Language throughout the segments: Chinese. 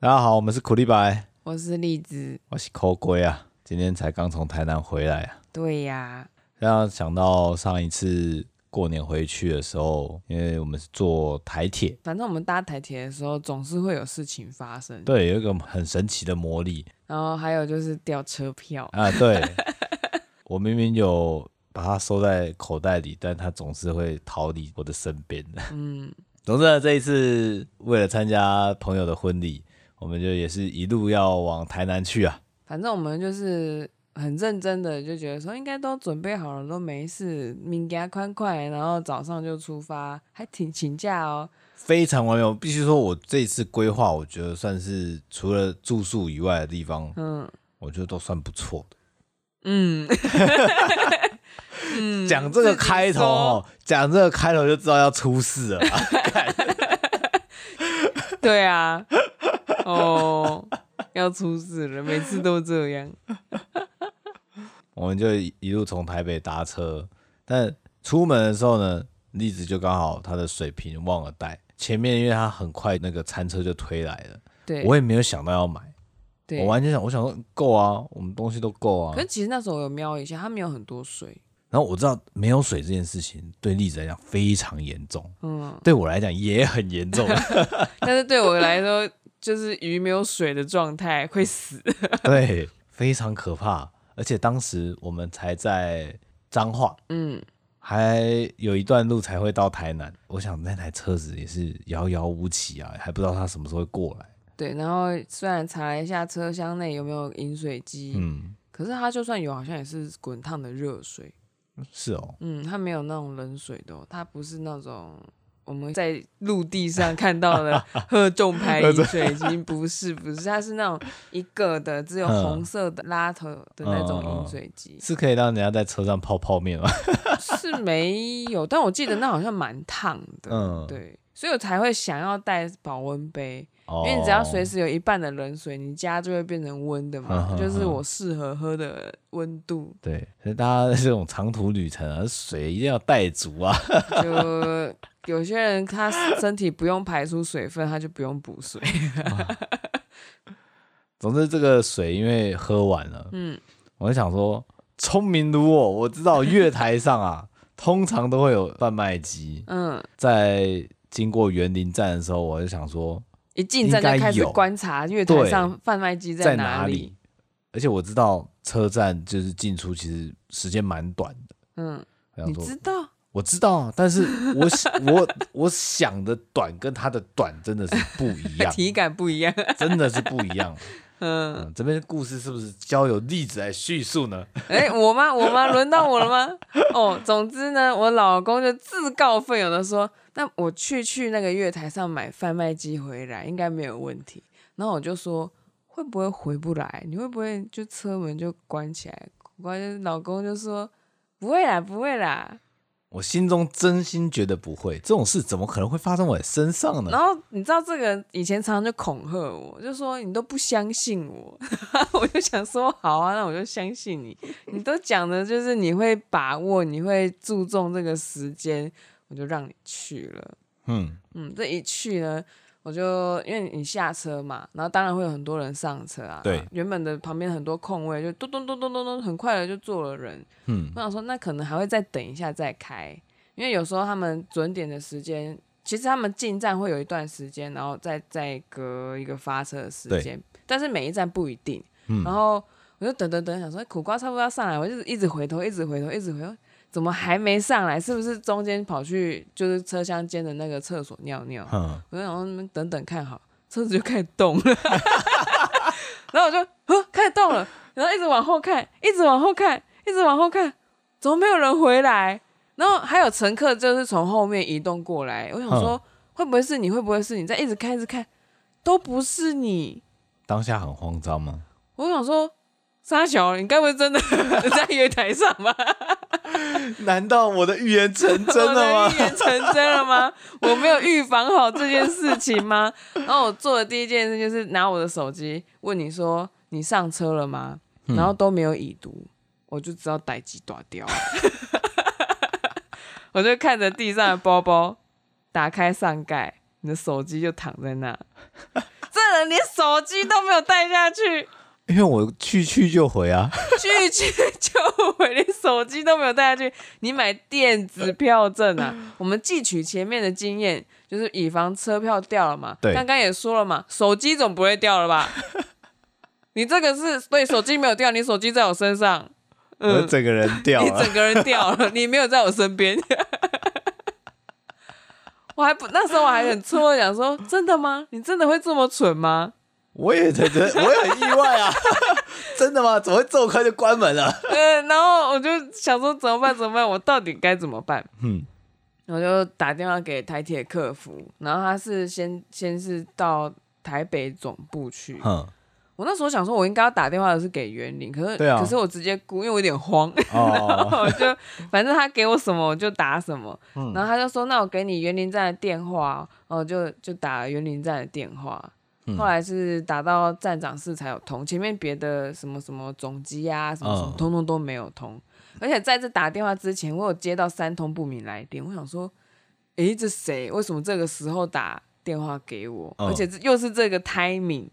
大家好，我们是苦力白，我是荔枝，我是抠龟啊，今天才刚从台南回来啊。对呀，让想到上一次过年回去的时候，因为我们是坐台铁，反正我们搭台铁的时候总是会有事情发生。对，有一个很神奇的魔力。然后还有就是掉车票啊，对，我明明有把它收在口袋里，但它总是会逃离我的身边的。嗯。总之呢，这一次为了参加朋友的婚礼，我们就也是一路要往台南去啊。反正我们就是很认真的，就觉得说应该都准备好了，都没事，明天宽快，然后早上就出发，还挺请假哦，非常完美。我必须说，我这次规划，我觉得算是除了住宿以外的地方，嗯，我觉得都算不错的。嗯。讲这个开头哦，讲这个开头就知道要出事了。对啊，哦，要出事了，每次都这样。我们就一路从台北搭车，但出门的时候呢，栗子就刚好他的水瓶忘了带，前面因为他很快那个餐车就推来了，对，我也没有想到要买，我完全想，我想说够啊，我们东西都够啊。可是其实那时候我有瞄一下，他没有很多水。然后我知道没有水这件事情对栗子来讲非常严重，嗯，对我来讲也很严重，但是对我来说就是鱼没有水的状态会死，对，非常可怕。而且当时我们才在彰化，嗯，还有一段路才会到台南。我想那台车子也是遥遥无期啊，还不知道它什么时候会过来。对，然后虽然查了一下车厢内有没有饮水机，嗯，可是它就算有，好像也是滚烫的热水。是哦，嗯，它没有那种冷水的，它不是那种我们在陆地上看到的 喝重牌饮水机，不是不是，它是那种一个的，只有红色的拉头的那种饮水机，是可以让人家在车上泡泡面吗？是没有，但我记得那好像蛮烫的，嗯，对，所以我才会想要带保温杯。因为你只要随时有一半的冷水，你家就会变成温的嘛，就是我适合喝的温度。对，所以大家这种长途旅程啊，水一定要带足啊。就有些人他身体不用排出水分，他就不用补水。总之，这个水因为喝完了，嗯，我就想说，聪明如我，我知道月台上啊，通常都会有贩卖机。嗯，在经过园林站的时候，我就想说。一进站就开始观察月台上贩卖机在哪里，而且我知道车站就是进出其实时间蛮短的。嗯，你知道？我知道，但是我我我想的短跟他的短真的是不一样，体感不一样，真的是不一样。嗯，嗯，这边故事是不是交由例子来叙述呢？哎、欸，我吗？我吗？轮到我了吗？哦，总之呢，我老公就自告奋勇的说。那我去去那个月台上买贩卖机回来应该没有问题。然后我就说，会不会回不来？你会不会就车门就关起来？关键老公就说不会啦，不会啦。我心中真心觉得不会，这种事怎么可能会发生我身上呢？然后你知道这个以前常常就恐吓我，就说你都不相信我。我就想说好啊，那我就相信你。你都讲的就是你会把握，你会注重这个时间。我就让你去了，嗯嗯，这一去呢，我就因为你下车嘛，然后当然会有很多人上车啊，对，原本的旁边很多空位就咚咚咚咚咚咚，很快的就坐了人，嗯，我想说那可能还会再等一下再开，因为有时候他们准点的时间，其实他们进站会有一段时间，然后再再隔一个发车的时间，但是每一站不一定，嗯，然后我就等等等，想说苦瓜差不多要上来，我就一直回头，一直回头，一直回头。怎么还没上来？是不是中间跑去就是车厢间的那个厕所尿尿？嗯、我就想说等等看好，车子就开始动了，然后我就呵开始动了，然后一直往后看，一直往后看，一直往后看，怎么没有人回来？然后还有乘客就是从后面移动过来，我想说、嗯、会不会是你？会不会是你？再一直看，一直看，都不是你。当下很慌张吗？我想说。沙小，你该不会真的 在月台上吧？难道我的预言成真了吗？预言成真了吗？我没有预防好这件事情吗？然后我做的第一件事就是拿我的手机问你说，你上车了吗？然后都没有已读，我就知道代志大条。我就看着地上的包包，打开上盖，你的手机就躺在那。这人连手机都没有带下去。因为我去去就回啊，去去就回，连手机都没有带下去。你买电子票证啊？我们汲取前面的经验，就是以防车票掉了嘛。对，刚刚也说了嘛，手机总不会掉了吧？你这个是对，手机没有掉，你手机在我身上，嗯、我整个人掉了，你整个人掉了，你没有在我身边。我还不那时候我还很错，想说真的吗？你真的会这么蠢吗？我也觉得，我也很意外啊！真的吗？怎么会这么快就关门了？嗯，然后我就想说怎么办？怎么办？我到底该怎么办？嗯，我就打电话给台铁客服，然后他是先先是到台北总部去。嗯，我那时候想说，我应该要打电话的是给园林，可是、啊、可是我直接估，因为我有点慌，哦、然 后我就反正他给我什么我就打什么。嗯，然后他就说：“那我给你园林站的电话。”哦，就就打园林站的电话。后来是打到站长室才有通，前面别的什么什么总机啊，什么什么，通通都没有通。而且在这打电话之前，我有接到三通不明来电，我想说，诶，这谁？为什么这个时候打电话给我？而且又是这个 timing。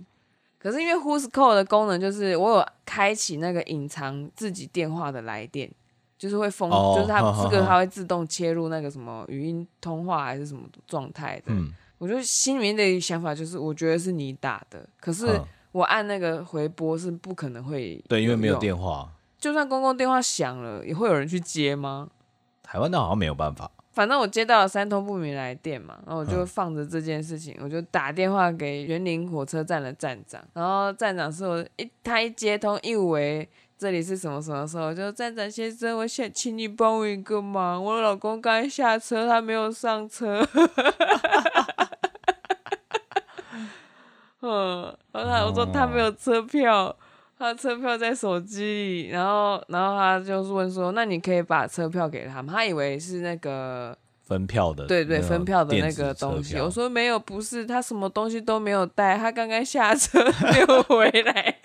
可是因为 Who's Call 的功能就是我有开启那个隐藏自己电话的来电，就是会封，就是它这个它会自动切入那个什么语音通话还是什么状态的。我就心里面的想法就是，我觉得是你打的，可是我按那个回拨是不可能会对，因为没有电话，就算公共电话响了，也会有人去接吗？台湾的好像没有办法。反正我接到了三通不明来电嘛，然后我就放着这件事情，我就打电话给园林火车站的站长，然后站长是我一他一接通，一为这里是什么什么时候，就站长先生，我想请你帮我一个忙，我老公刚下车，他没有上车。嗯，然后他我说他没有车票，哦、他车票在手机里，然后然后他就是问说，那你可以把车票给他吗？他以为是那个分票的，对对，分票的那个东西。我说没有，不是，他什么东西都没有带，他刚刚下车 没有回来，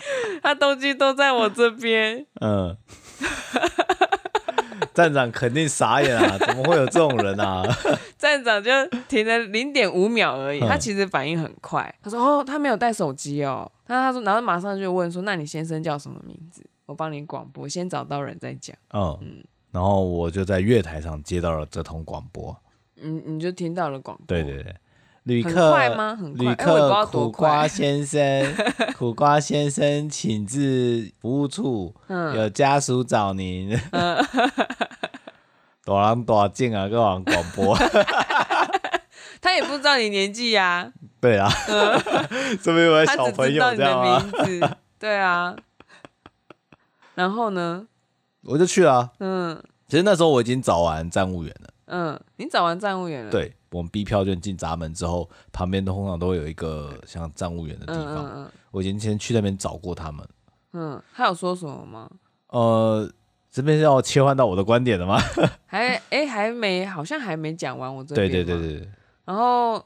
他东西都在我这边。嗯。站长肯定傻眼啊！怎么会有这种人啊？站长就停了零点五秒而已，他其实反应很快。他说：“哦，他没有带手机哦。”那他说，然后马上就问说：“那你先生叫什么名字？我帮你广播，先找到人再讲。”嗯嗯。然后我就在月台上接到了这通广播。嗯，你就听到了广播。对对对。旅客快吗？很快。旅客苦瓜先生，苦瓜先生，请至服务处，嗯、有家属找您。嗯大人大镜啊，跟人广播，他也不知道你年纪呀、啊。对啊，这边有小朋友这样吗？对啊。然后呢？我就去了、啊。嗯。其实那时候我已经找完站务员了。嗯，你找完站务员了？对，我们 B 票券进闸门之后，旁边通常都会有一个像站务员的地方。嗯，嗯，嗯我已经先去那边找过他们。嗯，他有说什么吗？呃。这边是要切换到我的观点了吗？还哎、欸，还没，好像还没讲完。我这边。对对对对。然后，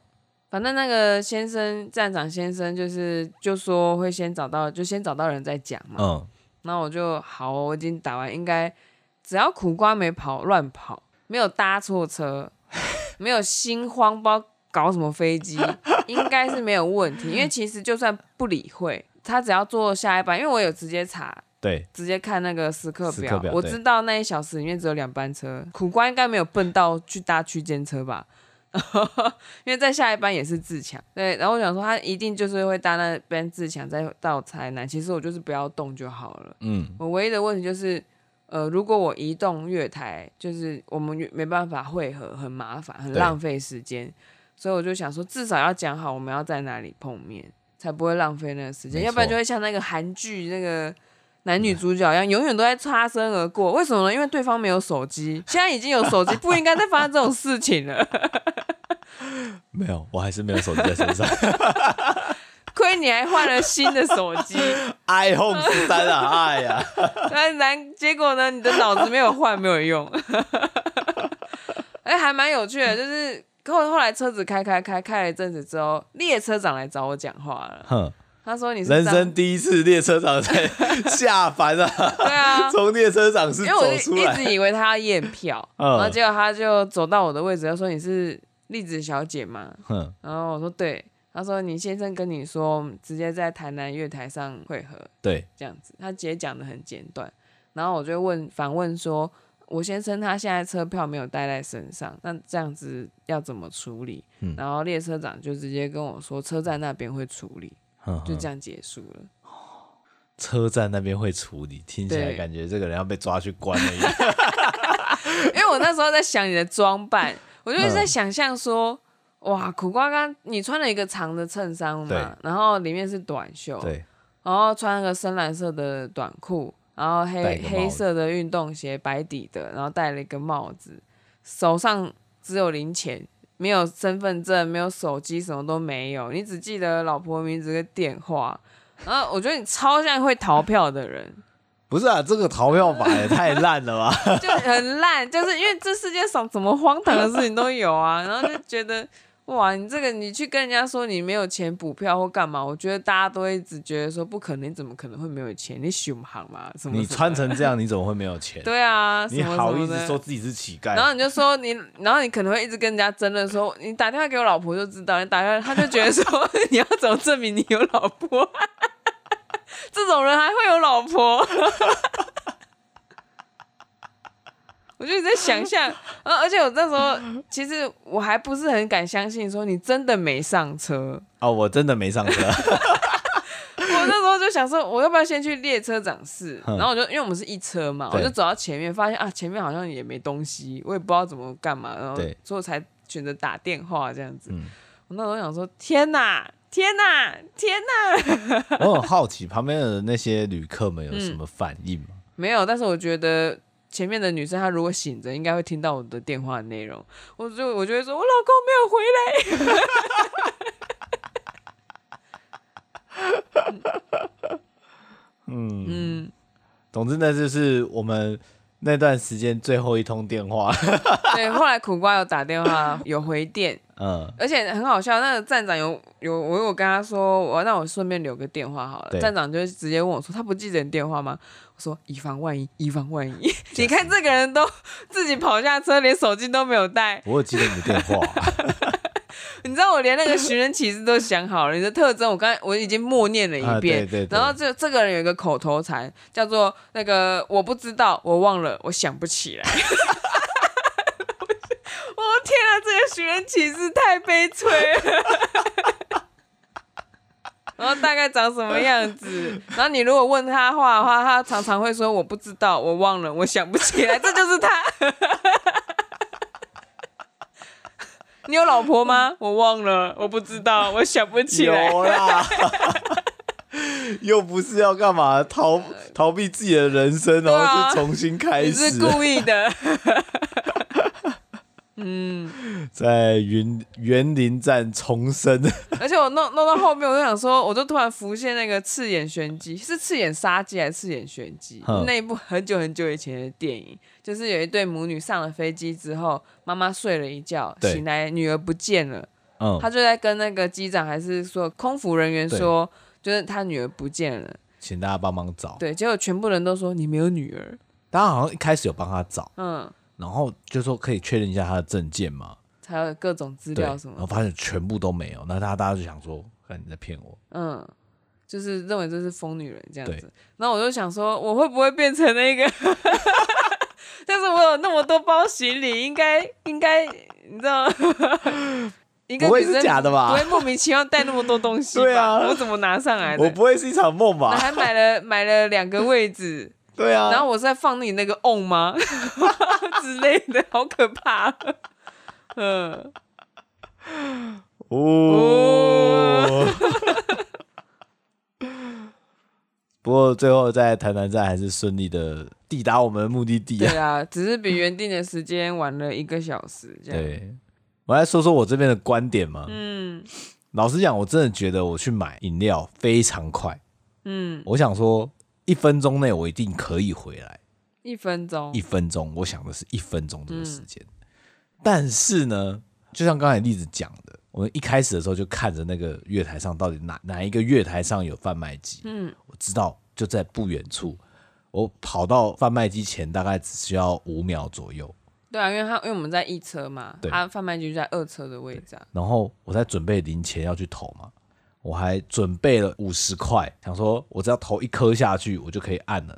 反正那个先生站长先生就是就说会先找到，就先找到人再讲嘛。嗯。那我就好，我已经打完，应该只要苦瓜没跑乱跑，没有搭错车，没有心慌，不知道搞什么飞机，应该是没有问题。因为其实就算不理会，他只要坐下一班，因为我有直接查。对，直接看那个时刻表，我知道那一小时里面只有两班车，苦瓜应该没有笨到去搭区间车吧？因为在下一班也是自强，对，然后我想说他一定就是会搭那班自强再到台南，其实我就是不要动就好了。嗯，我唯一的问题就是，呃，如果我移动月台，就是我们没办法会合，很麻烦，很浪费时间，所以我就想说，至少要讲好我们要在哪里碰面，才不会浪费那个时间，要不然就会像那个韩剧那个。男女主角一样，永远都在擦身而过。为什么呢？因为对方没有手机，现在已经有手机，不应该再发生这种事情了。没有，我还是没有手机在身上。亏你还换了新的手机，iPhone 十三啊！哎呀，那然结果呢？你的脑子没有换，没有用。哎、欸，还蛮有趣的，就是后后来车子开开开开了一阵子之后，列车长来找我讲话了。哼。他说：“你是人生第一次列车长在下凡啊！对啊，从列车长是走出来，因为我一直以为他要验票，嗯、然后结果他就走到我的位置，他说：‘你是栗子小姐吗？’嗯，然后我说：‘对。’他说你先生跟你说，直接在台南月台上会合，对，这样子，他直接讲的很简短。然后我就问反问说，我先生他现在车票没有带在身上，那这样子要怎么处理？嗯、然后列车长就直接跟我说，车站那边会处理，呵呵就这样结束了。车站那边会处理，听起来感觉这个人要被抓去关了一样。因为我那时候在想你的装扮，我就在想象说，嗯、哇，苦瓜干你穿了一个长的衬衫嘛，然后里面是短袖，对然后穿了个深蓝色的短裤。然后黑黑色的运动鞋，白底的，然后戴了一个帽子，手上只有零钱，没有身份证，没有手机，什么都没有。你只记得老婆名字跟电话。然后我觉得你超像会逃票的人。不是啊，这个逃票法也太烂了吧？就很烂，就是因为这世界上怎么荒唐的事情都有啊，然后就觉得。哇，你这个你去跟人家说你没有钱补票或干嘛？我觉得大家都会一直觉得说不可能，你怎么可能会没有钱？你熊行嘛？什么？你穿成 这样，你怎么会没有钱？对啊，你好意思说自己是乞丐？然后你就说你，然后你可能会一直跟人家争论说，你打电话给我老婆就知道，你打电话他就觉得说 你要怎么证明你有老婆？这种人还会有老婆？我就在想象，而 而且我那时候其实我还不是很敢相信，说你真的没上车哦，我真的没上车。我那时候就想说，我要不要先去列车长室？然后我就因为我们是一车嘛，我就走到前面，发现啊，前面好像也没东西，我也不知道怎么干嘛，然后所以我才选择打电话这样子。我那时候想说，天哪，天哪，天哪！我很好奇旁边的那些旅客们有什么反应吗？没有，但是我觉得。前面的女生，她如果醒着，应该会听到我的电话内容。我就我就会说，我老公没有回来。嗯嗯，总之呢，就是我们那段时间最后一通电话。对，后来苦瓜有打电话，有回电。嗯，而且很好笑，那个站长有有我有跟他说，我那我顺便留个电话好了。站长就直接问我说，他不记得你电话吗？我说以防万一，以防万一。你看这个人都自己跑下车，连手机都没有带。我会记得你的电话。你知道我连那个寻人启事都想好了，你的特征我刚才我已经默念了一遍。啊、对对对，然后这这个人有一个口头禅，叫做那个我不知道，我忘了，我想不起来。我天啊，这个寻人启事太悲催了。然后大概长什么样子？然后你如果问他话的话，他常常会说我不知道，我忘了，我想不起来。这就是他。你有老婆吗？我忘了，我不知道，我想不起来。有啦。又不是要干嘛逃逃避自己的人生，然后就重新开始。你是故意的。嗯，在云园林站重生，而且我弄弄到后面，我就想说，我就突然浮现那个刺眼玄机，是刺眼杀机还是刺眼玄机？那一部很久很久以前的电影，就是有一对母女上了飞机之后，妈妈睡了一觉，醒来女儿不见了，嗯，他就在跟那个机长还是说空服人员说，就是他女儿不见了，请大家帮忙找。对，结果全部人都说你没有女儿，大家好像一开始有帮他找，嗯。然后就说可以确认一下他的证件嘛，还有各种资料什么，然后发现全部都没有，那大家大家就想说，看你在骗我，嗯，就是认为这是疯女人这样子。那对我就想说，我会不会变成那个？但是我有那么多包行李，应该应该你知道，应该不会是假的吧？不会莫名其妙带那么多东西，对啊，我怎么拿上来的？我不会是一场梦吧？还买了买了两个位置。对啊，然后我是在放你那个瓮吗 之类的，好可怕。嗯，哦。不过最后在台南站还是顺利的抵达我们的目的地。对啊，只是比原定的时间晚了一个小时。这样。对，我来说说我这边的观点嘛。嗯，老实讲，我真的觉得我去买饮料非常快。嗯，我想说。一分钟内我一定可以回来。一分钟，一分钟，我想的是一分钟这个时间。嗯、但是呢，就像刚才例子讲的，我们一开始的时候就看着那个月台上到底哪哪一个月台上有贩卖机。嗯，我知道就在不远处，我跑到贩卖机前大概只需要五秒左右。对啊，因为他因为我们在一车嘛，他贩卖机就在二车的位置啊。然后我在准备零钱要去投嘛，我还准备了五十块，想说我只要投一颗下去，我就可以按了，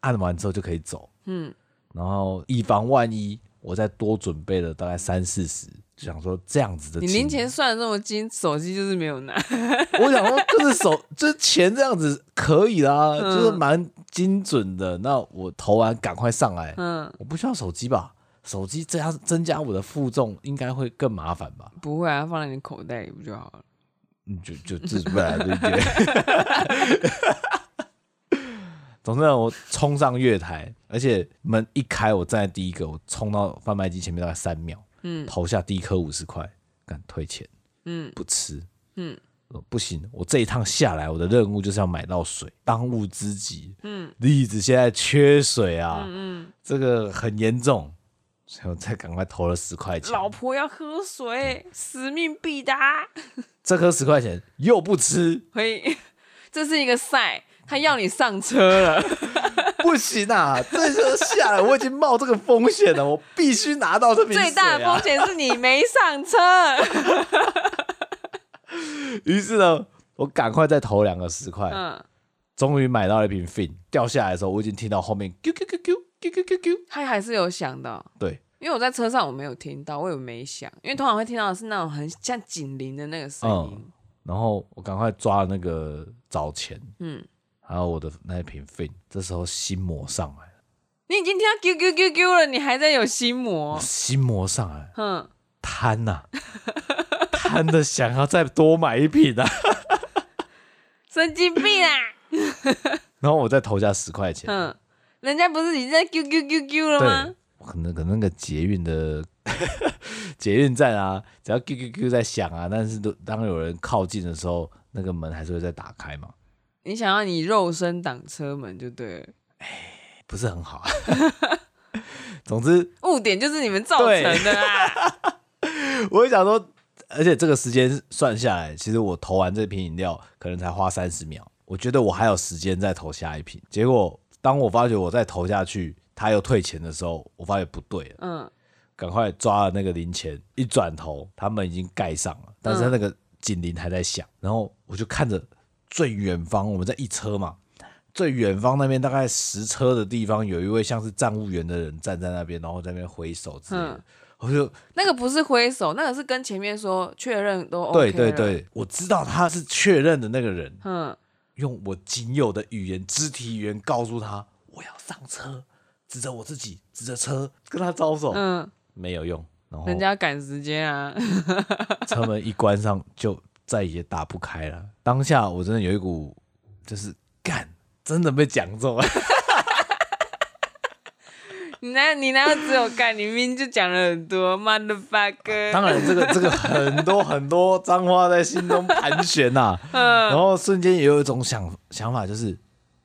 按完之后就可以走。嗯，然后以防万一，我再多准备了大概三四十。就想说这样子的，你零钱算的这么精，手机就是没有拿。我想说，就是手，就是钱这样子可以啦，嗯、就是蛮精准的。那我投完赶快上来，嗯，我不需要手机吧？手机增加增加我的负重，应该会更麻烦吧？不会啊，放在你口袋里不就好了？嗯，就就自不来对不对？总之，我冲上月台，而且门一开，我站在第一个，我冲到贩卖机前面大概三秒。嗯，投下第一颗五十块，敢退钱，嗯，不吃，嗯，不行，我这一趟下来，我的任务就是要买到水，当务之急，嗯，栗子现在缺水啊，嗯嗯，这个很严重，所以我再赶快投了十块钱。老婆要喝水，使命必达。这颗十块钱又不吃，嘿，这是一个赛，他要你上车了。不行啊！这车下来，我已经冒这个风险了，我必须拿到这瓶水啊。最大的风险是你没上车。于是呢，我赶快再投两个十块，嗯，终于买到了一瓶 Fin。掉下来的时候，我已经听到后面啾啾啾啾啾啾啾啾，它还是有响的。对，因为我在车上我没有听到，我以为没响，因为通常会听到的是那种很像警铃的那个声音。嗯，然后我赶快抓了那个找钱，嗯。还有我的那一瓶 Fin，这时候心魔上来了。你已经听到 “q q q q” 了，你还在有心魔？心魔上来，哼，贪呐，贪的想要再多买一瓶啊，神经病啊！然后我再投下十块钱，嗯，人家不是已经在 “q q q q” 了吗？可能可能那个捷运的 捷运站啊，只要 QQQ 在响啊，但是都当有人靠近的时候，那个门还是会再打开嘛。你想要你肉身挡车门就对了，哎，不是很好。总之，误点就是你们造成的啊！我就想说，而且这个时间算下来，其实我投完这瓶饮料可能才花三十秒，我觉得我还有时间再投下一瓶。结果，当我发觉我再投下去，他又退钱的时候，我发现不对了。嗯，赶快抓了那个零钱，一转头，他们已经盖上了，但是他那个警铃还在响，然后我就看着。最远方，我们在一车嘛。最远方那边大概十车的地方，有一位像是站务员的人站在那边，然后在那边挥手之类的。嗯、我就那个不是挥手，那个是跟前面说确认都 OK。对对对，我知道他是确认的那个人。嗯，用我仅有的语言、肢体语言告诉他我要上车，指着我自己，指着车跟他招手。嗯，没有用。然后人家赶时间啊，车门一关上就。再也打不开了。当下我真的有一股，就是干，真的被讲中了。你那你哪有只有干？你明明就讲了很多，motherfucker。当然，这个这个很多很多脏话在心中盘旋呐、啊。然后瞬间也有一种想想法，就是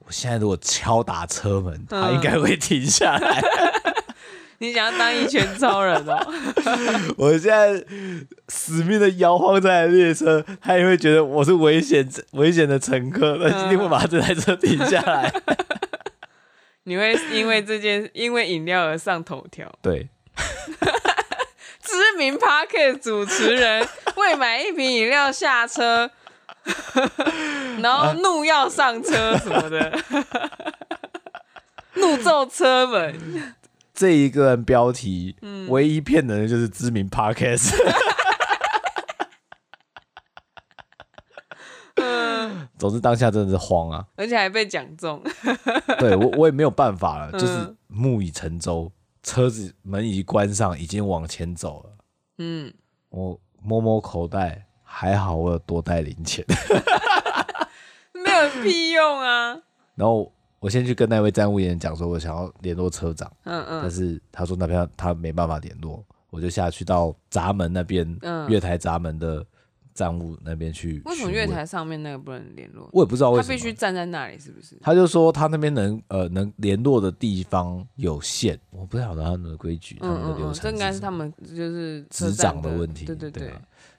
我现在如果敲打车门，他应该会停下来。你想要当一拳超人哦！我现在死命的摇晃这台列车，他也会觉得我是危险危险的乘客，他一定会把这台车停下来。你会因为这件因为饮料而上头条？对。知名 Podcast 主持人为买一瓶饮料下车，然后怒要上车什么的，怒揍车门。这一个标题，嗯、唯一骗人的就是知名 Podcast。嗯，总之当下真的是慌啊，而且还被讲中。对我，我也没有办法了，就是木已成舟，车子门已关上，已经往前走了。嗯，我摸摸口袋，还好我有多带零钱，没有屁用啊。然后。我先去跟那位站务员讲说，我想要联络车长，嗯嗯，但是他说那边他没办法联络，我就下去到闸门那边，嗯，月台闸门的站务那边去。为什么月台上面那个不能联络？我也不知道为什么，他必须站在那里，是不是？他就说他那边能呃能联络的地方有限，我不晓得他们的规矩，他们的流程，这应该是他们就是执掌的问题，对对对。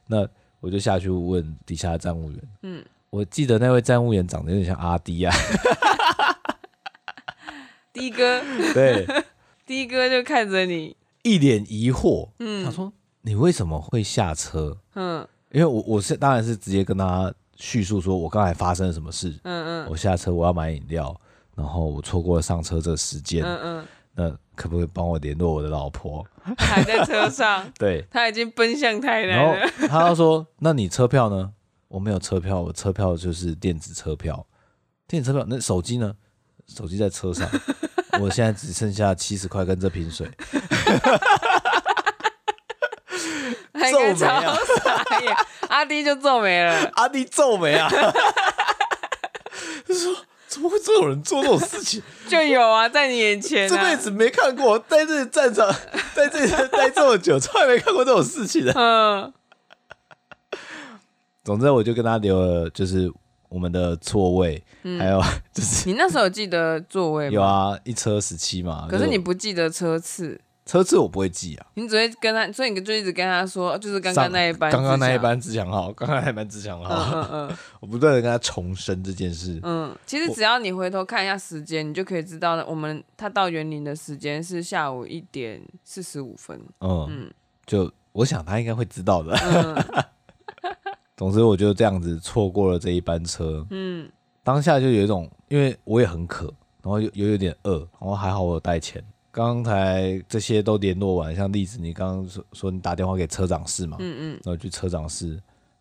那我就下去问底下的站务员，嗯，我记得那位站务员长得有点像阿迪啊。的哥，对，的哥就看着你，一脸疑惑，嗯，想说你为什么会下车？嗯，因为我我是当然是直接跟他叙述说我刚才发生了什么事，嗯嗯，我下车我要买饮料，然后我错过了上车这个时间，嗯嗯，那可不可以帮我联络我的老婆？还在车上，对，他已经奔向台南了。然后他要说，那你车票呢？我没有车票，我车票就是电子车票，电子车票。那手机呢？手机在车上，我现在只剩下七十块跟这瓶水。皱眉啊！阿弟就皱眉了，阿弟皱眉啊！他说：“怎么会这种人做这种事情？” 就有啊，在你眼前、啊，这辈子没看过，在这里站着，在这里待这么久，从来没看过这种事情的。嗯。总之，我就跟他留了，就是我们的座位，嗯、还有 就是你那时候有记得座位吗？有啊，一车十七嘛。可是你不记得车次？车次我不会记啊。你只会跟他，所以你就一直跟他说，就是刚刚那一班，刚刚那一班自强号，刚刚那一班自强号。嗯嗯嗯。我不断的跟他重申这件事。嗯，其实只要你回头看一下时间，你就可以知道，我们他到园林的时间是下午一点四十五分。嗯嗯，就我想他应该会知道的。嗯 总之，我就这样子错过了这一班车。嗯，当下就有一种，因为我也很渴，然后又有，有点饿，然后还好我有带钱。刚才这些都联络完，像例子，你刚刚说说你打电话给车长室嘛，嗯嗯，然后去车长室，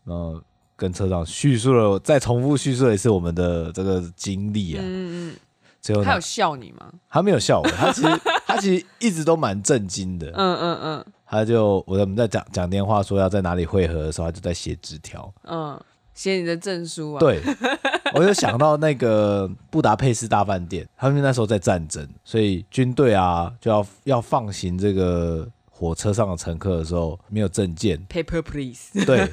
然后跟车长叙述了，再重复叙述了一次我们的这个经历啊。嗯嗯。最后他有笑你吗？他没有笑我，他其实他其实一直都蛮震惊的。嗯嗯嗯。他就我们在讲讲电话说要在哪里汇合的时候，他就在写纸条。嗯，写你的证书啊。对，我就想到那个布达佩斯大饭店，他们那时候在战争，所以军队啊就要要放行这个火车上的乘客的时候没有证件，Paper please。对，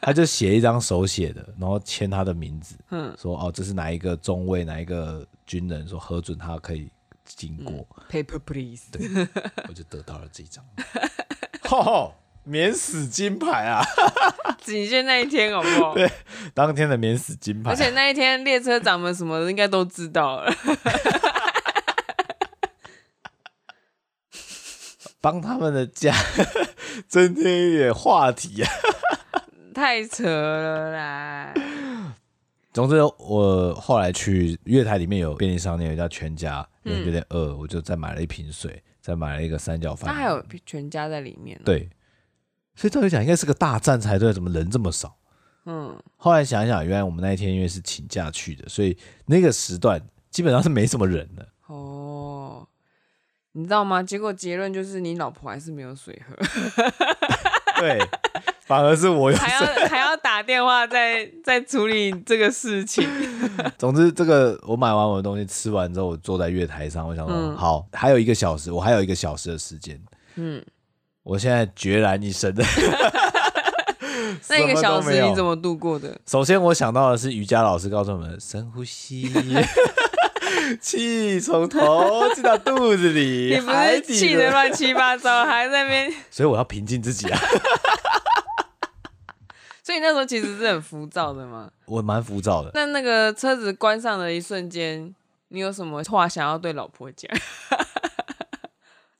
他就写一张手写的，然后签他的名字，嗯，说哦这是哪一个中尉哪一个军人说核准他可以经过，嗯，Paper please。对，我就得到了这张。哦，免死金牌啊！仅限那一天，好不好？对，当天的免死金牌。而且那一天列车长们什么的应该都知道了，帮他们的家 增添一点话题啊！太扯了啦！总之，我后来去月台里面有便利商店，有一家全家，因为有点饿，我就再买了一瓶水。再买了一个三角饭，那还有全家在里面。对，所以照理讲应该是个大战才对，怎么人这么少？嗯，后来想一想，原来我们那一天因为是请假去的，所以那个时段基本上是没什么人的。哦，你知道吗？结果结论就是你老婆还是没有水喝。对。反而是我还要还要打电话再再处理这个事情。总之，这个我买完我的东西吃完之后，我坐在月台上，我想说，嗯、好，还有一个小时，我还有一个小时的时间。嗯，我现在决然一生的。那一个小时你怎么度过的？首先，我想到的是瑜伽老师告诉我们：深呼吸，气从头进到肚子里。你不是气的乱七八糟，还在那边？所以我要平静自己啊。所以那时候其实是很浮躁的嘛，我蛮浮躁的。那那个车子关上的一瞬间，你有什么话想要对老婆讲？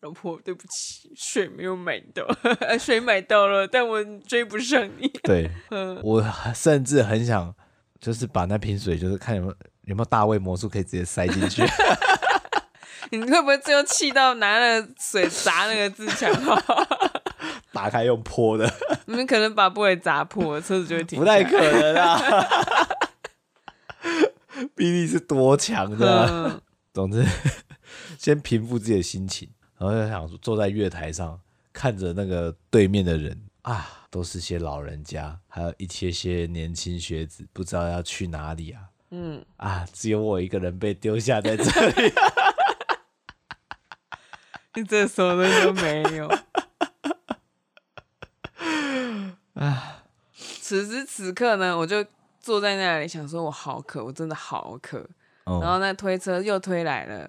老婆，对不起，水没有买到，水买到了，但我追不上你。对，我甚至很想，就是把那瓶水，就是看有没有有没有大卫魔术可以直接塞进去。你会不会最后气到拿了水砸那个自强号？打开用泼的，你们可能把玻璃砸破，车子就会停。不太可能啊！臂力是多强的。嗯、总之，先平复自己的心情，然后就想坐在月台上，看着那个对面的人啊，都是些老人家，还有一些些年轻学子，不知道要去哪里啊。嗯啊，只有我一个人被丢下在这里。你这什么都没有。啊！此时此刻呢，我就坐在那里想说，我好渴，我真的好渴。哦、然后那推车又推来了，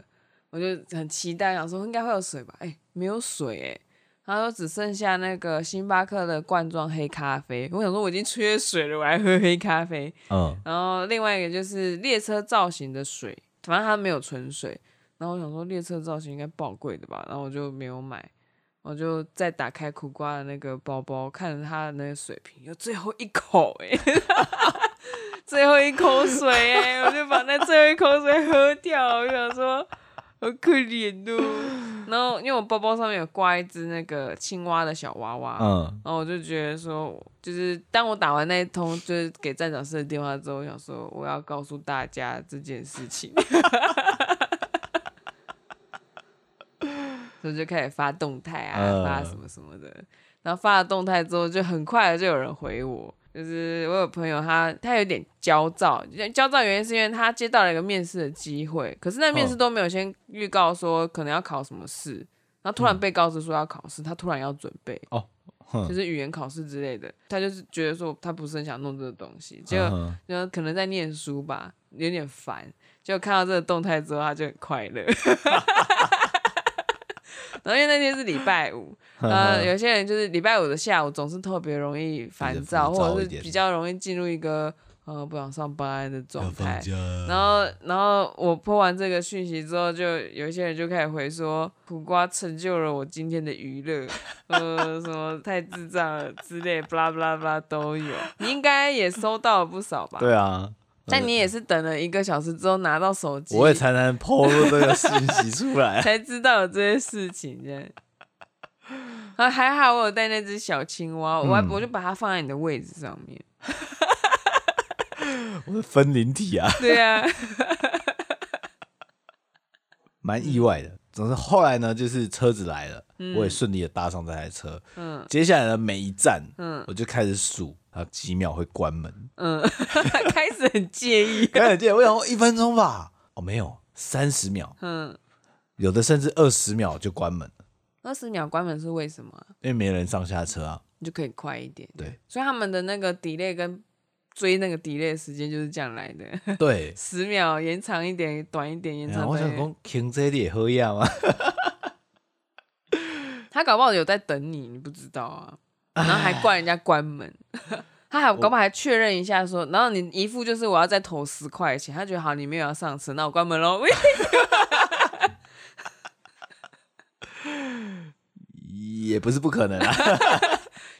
我就很期待，想说应该会有水吧？哎、欸，没有水哎、欸。然后只剩下那个星巴克的罐装黑咖啡。我想说我已经缺水了，我还喝黑咖啡。嗯。然后另外一个就是列车造型的水，反正它没有纯水。然后我想说列车造型应该爆贵的吧？然后我就没有买。我就再打开苦瓜的那个包包，看着他的那个水瓶，有最后一口哎，最后一口水哎，我就把那最后一口水喝掉。我想说，好可怜哦。然后因为我包包上面有挂一只那个青蛙的小娃娃，嗯，然后我就觉得说，就是当我打完那一通就是给站长室的电话之后，我想说我要告诉大家这件事情。所以就开始发动态啊，呃、发什么什么的，然后发了动态之后，就很快的就有人回我，就是我有朋友他他有点焦躁，焦躁原因是因为他接到了一个面试的机会，可是那面试都没有先预告说可能要考什么试，然后突然被告知说要考试，他突然要准备哦，就是语言考试之类的，他就是觉得说他不是很想弄这个东西，结果就可能在念书吧，有点烦，结果看到这个动态之后，他就很快乐。然后因为那天是礼拜五，呃，有些人就是礼拜五的下午总是特别容易烦躁，或者是比较容易进入一个呃不想上班的状态。然后，然后我 po 完这个讯息之后，就有一些人就开始回说，苦瓜成就了我今天的娱乐，呃，什么太智障了之类，巴拉巴拉巴拉都有。你应该也收到了不少吧？对啊。但你也是等了一个小时之后拿到手机，我也才能抛出这个信息出来，才知道有这些事情。这样，啊，还好我有带那只小青蛙，我还我就把它放在你的位置上面。我的分灵体啊！对啊，蛮意外的。总之后来呢，就是车子来了，嗯、我也顺利的搭上这台车。嗯，接下来的每一站，嗯，我就开始数。他几秒会关门？嗯，开始很介意，开始很介意。我想说一分钟吧，哦，没有，三十秒。嗯，有的甚至二十秒就关门了。二十秒关门是为什么？因为没人上下车啊，你就可以快一点。对，所以他们的那个 delay 跟追那个 delay 的时间就是这样来的。对，十秒延长一点，短一点延长。我想说，停这里也喝药啊？他搞不好有在等你，你不知道啊。然后还怪人家关门，他还搞不好还确认一下说，然后你一副就是我要再投十块钱，他觉得好你没有要上车，那我关门喽。也不是不可能啊，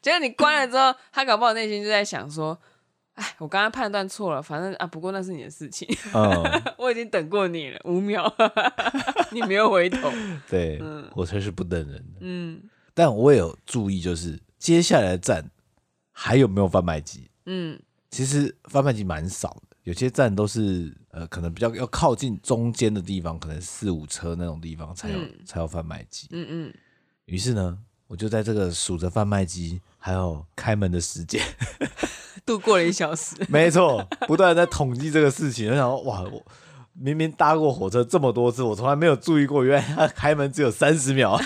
结果你关了之后，他搞不好内心就在想说，哎，我刚刚判断错了，反正啊，不过那是你的事情，我已经等过你了五秒，你没有回头，对，火车是不等人的，嗯，但我也有注意就是。接下来的站还有没有贩卖机？嗯，其实贩卖机蛮少的，有些站都是呃，可能比较要靠近中间的地方，可能四五车那种地方才有、嗯、才有贩卖机。嗯嗯。于是呢，我就在这个数着贩卖机还有开门的时间，度过了一小时。没错，不断在统计这个事情。我想说，哇，我明明搭过火车这么多次，我从来没有注意过，原来它开门只有三十秒。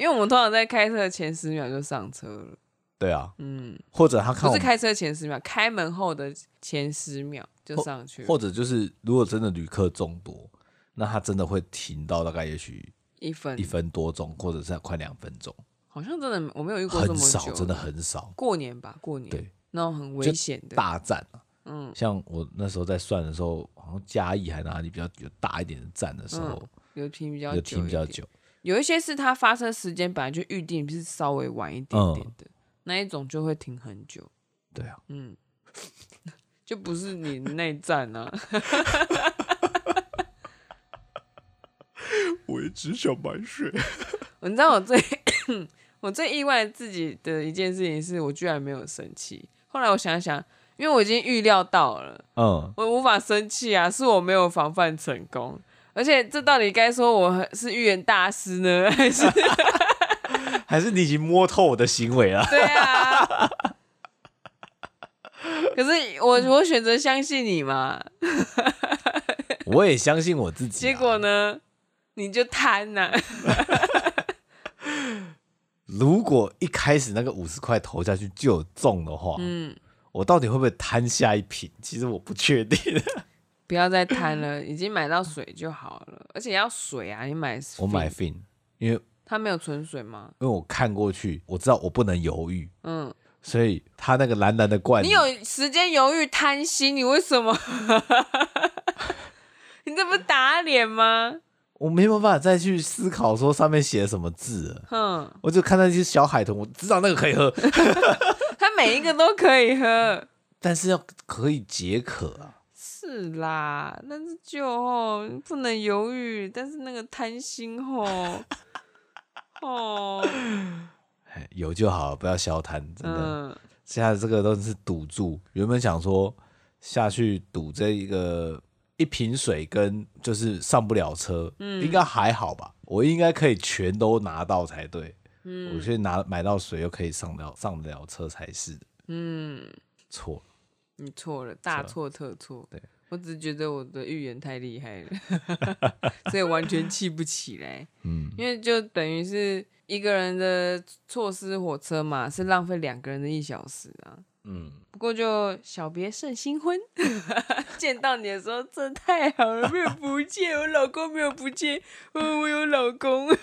因为我们通常在开车前十秒就上车了。对啊，嗯，或者他看不是开车前十秒，开门后的前十秒就上去了。或者就是如果真的旅客众多，那他真的会停到大概也许一分一分多钟，或者是快两分钟。好像真的我没有遇过这么久，很少，真的很少。过年吧，过年对那种很危险的大站啊，嗯，像我那时候在算的时候，好像嘉义还哪里比较有大一点的站的时候，嗯、有停比较有停比较久。有一些是它发生时间本来就预定是稍微晚一点点的，嗯、那一种就会停很久。对啊，嗯，就不是你内战啊。我也只想买水。你知道我最我最意外自己的一件事情是我居然没有生气。后来我想想，因为我已经预料到了，嗯，我无法生气啊，是我没有防范成功。而且这到底该说我是预言大师呢，还是 还是你已经摸透我的行为了？对啊。可是我我选择相信你嘛。我也相信我自己。结果呢，你就贪呐。如果一开始那个五十块投下去就有中的话，嗯，我到底会不会贪下一瓶？其实我不确定。不要再贪了，已经买到水就好了，而且要水啊！你买我买 Fin，因为它没有纯水吗？因为我看过去，我知道我不能犹豫，嗯，所以它那个蓝蓝的罐，你有时间犹豫贪心，你为什么？你这不打脸吗？我没有办法再去思考说上面写了什么字了。哼，我就看到一些小海豚，我知道那个可以喝。它每一个都可以喝，但是要可以解渴啊。是啦，但是就哦不能犹豫，但是那个贪心哦，哦，有就好，不要消贪，真的。嗯、现在这个都是赌注，原本想说下去赌这一个。一瓶水跟就是上不了车，嗯，应该还好吧？我应该可以全都拿到才对，嗯，我去拿买到水又可以上了上得了车才是的，嗯，错了，你错了，大错特错，对，我只是觉得我的预言太厉害了，所以完全气不起来，嗯，因为就等于是一个人的错失火车嘛，是浪费两个人的一小时啊。嗯，不过就小别胜新婚，见到你的时候真的太好了，没有不见，我老公没有不见，我有老公，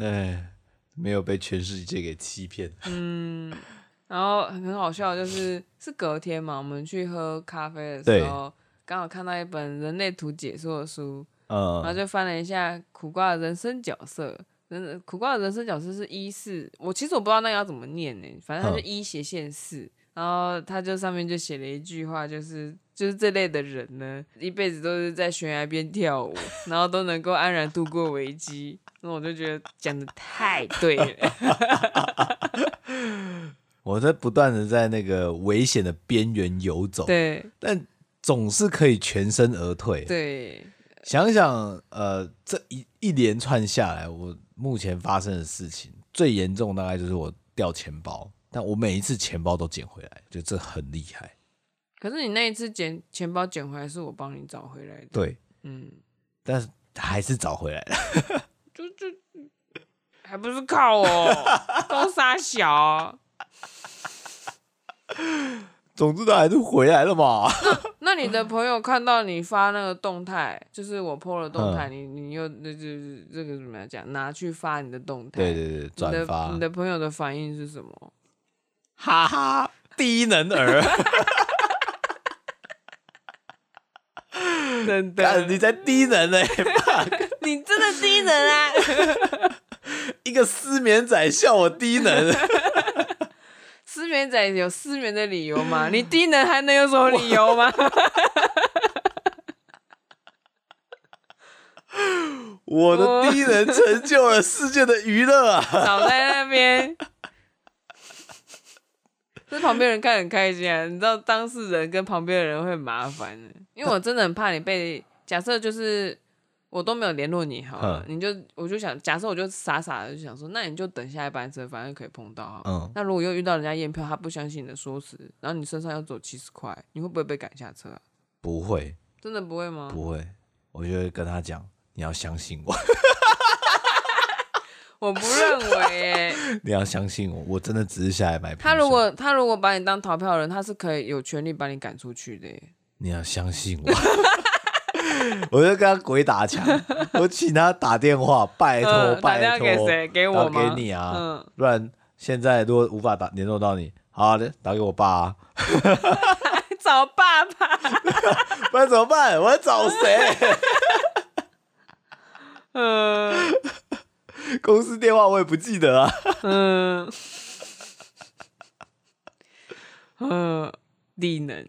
哎，没有被全世界给欺骗。嗯，然后很好笑，就是是隔天嘛，我们去喝咖啡的时候，刚好看到一本人类图解说的书，嗯，然后就翻了一下苦瓜的人生角色。真的苦瓜的人生角色是一四，我其实我不知道那个要怎么念呢，反正他就一斜线四，然后他就上面就写了一句话，就是就是这类的人呢，一辈子都是在悬崖边跳舞，然后都能够安然度过危机。那我就觉得讲的太对了，我在不断的在那个危险的边缘游走，对，但总是可以全身而退，对。想想，呃，这一一连串下来，我目前发生的事情最严重，大概就是我掉钱包，但我每一次钱包都捡回来，就这很厉害。可是你那一次捡钱包捡回来，是我帮你找回来的。对，嗯，但是还是找回来了，就就还不是靠我，都杀小。总之，他还是回来了嘛。那你的朋友看到你发那个动态，就是我 po 了动态，你你又那就是这个怎么样讲？拿去发你的动态，对对对，转发。你的朋友的反应是什么？哈哈，低能儿。真的，你在低能呢？你真的低能啊！一个失眠仔笑我低能。失眠仔有失眠的理由吗？你低能还能有什么理由吗？我的低能成就了世界的娱乐啊！倒 在那边，这旁边人看很开心啊！你知道当事人跟旁边的人会很麻烦的，因为我真的很怕你被假设就是。我都没有联络你好你就我就想，假设我就傻傻的就想说，那你就等下一班车，反正可以碰到。嗯，那如果又遇到人家验票，他不相信你的说辞，然后你身上要走七十块，你会不会被赶下车啊？不会，真的不会吗？不会，我就会跟他讲，你要相信我。我不认为耶，你要相信我，我真的只是下来买票。他如果他如果把你当逃票人，他是可以有权利把你赶出去的耶。你要相信我。我就跟他鬼打墙，我请他打电话，拜托拜托，给谁？给我吗？给你啊，嗯、不然现在如果无法打联络到你，好的，打给我爸啊。找爸爸，不然怎么办？我要找谁？嗯，公司电话我也不记得啊。嗯，嗯，低能。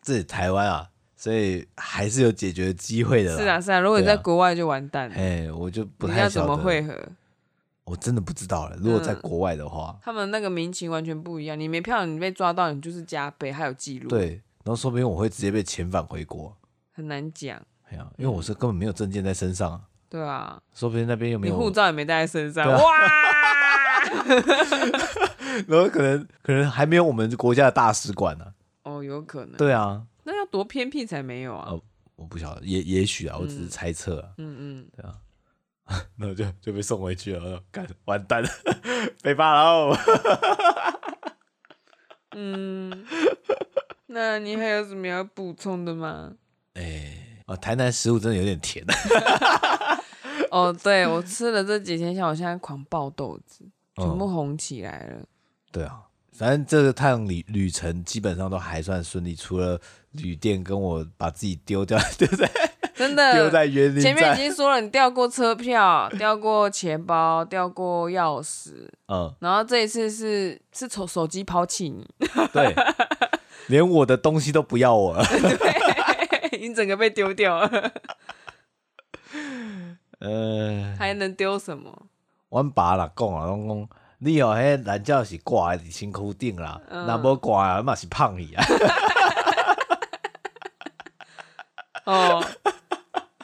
这里台湾啊。所以还是有解决机会的。是啊，是啊，如果你在国外就完蛋了。哎，我就不太晓得。要怎么会合？我真的不知道了。如果在国外的话，他们那个民情完全不一样。你没票，你被抓到，你就是加倍，还有记录。对，然后说不定我会直接被遣返回国。很难讲。哎呀，因为我是根本没有证件在身上。对啊。说不定那边又没有。你护照也没带在身上。哇！然后可能可能还没有我们国家的大使馆呢。哦，有可能。对啊。那要多偏僻才没有啊？哦，我不晓得，也也许啊，我只是猜测啊。嗯嗯，对啊，那我就就被送回去了，干完蛋 了，被罚了。嗯，那你还有什么要补充的吗？哎，哦，台南食物真的有点甜。哦，对，我吃了这几天，像我现在狂爆豆子，全部红起来了。对啊。反正这个趟旅旅程基本上都还算顺利，除了旅店跟我把自己丢掉，对不对？真的丢在园林。前面已经说了，你掉过车票，掉过钱包，掉过钥匙，嗯，然后这一次是是从手机抛弃你，对，连我的东西都不要我了，对，你整个被丢掉了，呃，还能丢什么？我爸啦讲啊，拢讲你哦，迄懒觉是挂在身躯顶啦，那无挂啊，嘛是胖去啊，哦。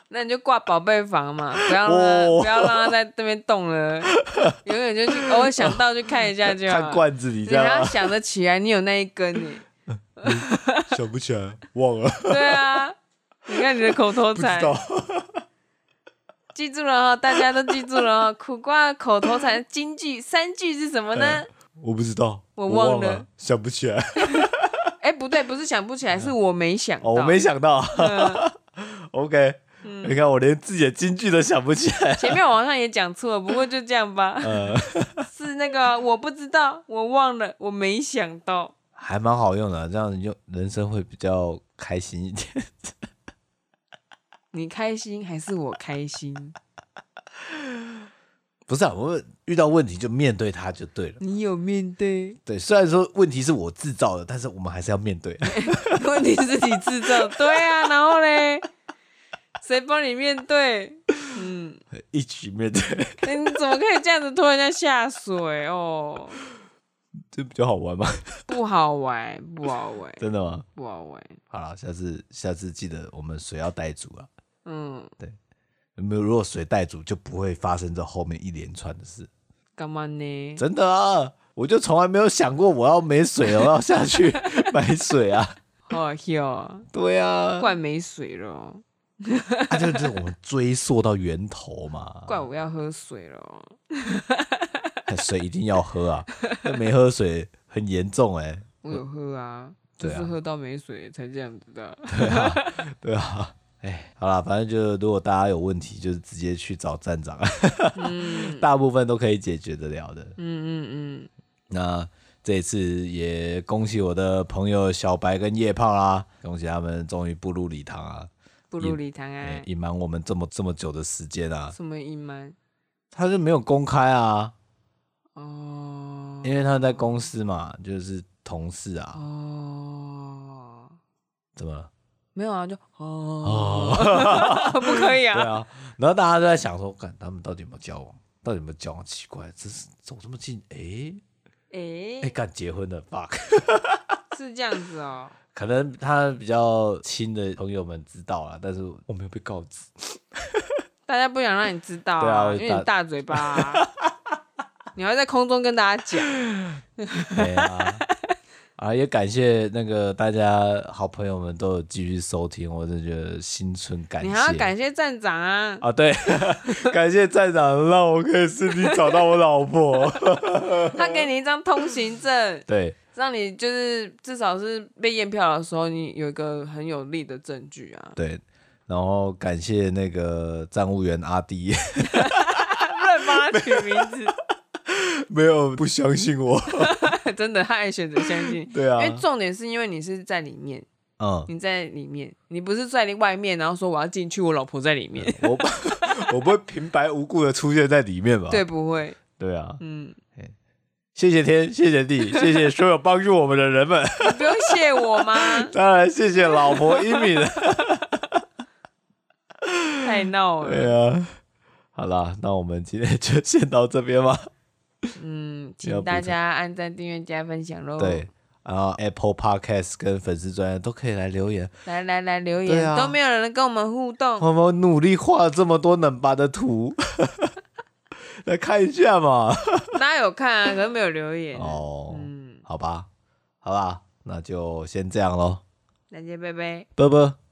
那你就挂宝贝房嘛，不要让他、oh. 不要让他在那边动了，永远就是偶尔想到去看一下就好。看罐子里，你要想得起来，你有那一根 你，想不起来，忘了。对啊，你看你的口头禅，记住了哈，大家都记住了哈。苦瓜口头禅金句三句是什么呢？欸、我不知道，我忘了，想不起来。哎、欸，不对，不是想不起来，是我没想到，哦、我没想到。嗯、OK。嗯、你看，我连自己的金句都想不起来。前面我好像也讲错了，不过就这样吧。呃、是那个我不知道，我忘了，我没想到。还蛮好用的、啊，这样用人生会比较开心一点。你开心还是我开心？不是啊，我们遇到问题就面对它就对了。你有面对？对，虽然说问题是我制造的，但是我们还是要面对。问题是你制造，对啊，然后嘞？谁帮你面对？嗯，一起面对。欸、你怎么可以这样子拖人家下水哦？这比较好玩吗？不好玩，不好玩。真的吗？不好玩。好了，下次下次记得我们水要带足啊。嗯，没有？如果水带足，就不会发生这后面一连串的事。干嘛呢？真的啊，我就从来没有想过我要没水了，我要下去 买水啊。好笑啊。对啊。怪没水了。啊，这就是我们追溯到源头嘛。怪我要喝水了，水一定要喝啊！没喝水很严重哎。我有喝啊，就是喝到没水才这样子的。对啊，对啊。哎，好了，反正就如果大家有问题，就是直接去找站长，大部分都可以解决得了的。嗯嗯嗯。那这次也恭喜我的朋友小白跟叶胖啦，恭喜他们终于步入礼堂啊！步入礼堂啊！隐瞒我们这么这么久的时间啊！什么隐瞒？他就没有公开啊。哦。因为他在公司嘛，就是同事啊。哦。怎么了？没有啊，就哦。不可以啊。对啊。然后大家都在想说，看他们到底有没有交往？到底有没有交往？奇怪，这是走这么近，哎哎哎，干结婚了，fuck。是这样子哦。可能他比较亲的朋友们知道了，但是我没有被告知。大家不想让你知道啊，啊因为你大嘴巴，啊，你要在空中跟大家讲。对啊，啊，也感谢那个大家好朋友们都有继续收听，我真的觉得心存感谢。你还要感谢站长啊！啊，对，感谢站长让我可以顺利找到我老婆。他给你一张通行证。对。让你就是至少是被验票的时候，你有一个很有力的证据啊。对，然后感谢那个站务员阿弟，乱帮他取名字，没有不相信我，真的他也选择相信。对啊，因为重点是因为你是在里面，嗯，你在里面，你不是在外面，然后说我要进去，我老婆在里面，我我不会平白无故的出现在里面吧？对，不会。对啊，嗯。谢谢天，谢谢地，谢谢所有帮助我们的人们。你不用谢我吗？当然，谢谢老婆英敏。太闹了。对啊，好啦，那我们今天就先到这边吧。嗯，请大家按赞、订阅、加分享喽。对，然后 Apple Podcast 跟粉丝专页都可以来留言，来来来留言，啊、都没有人跟我们互动。我们努力画了这么多能拔的图。来看一下嘛，大家有看啊，可是没有留言哦。嗯，好吧，好吧，那就先这样喽。再见，拜拜，拜拜。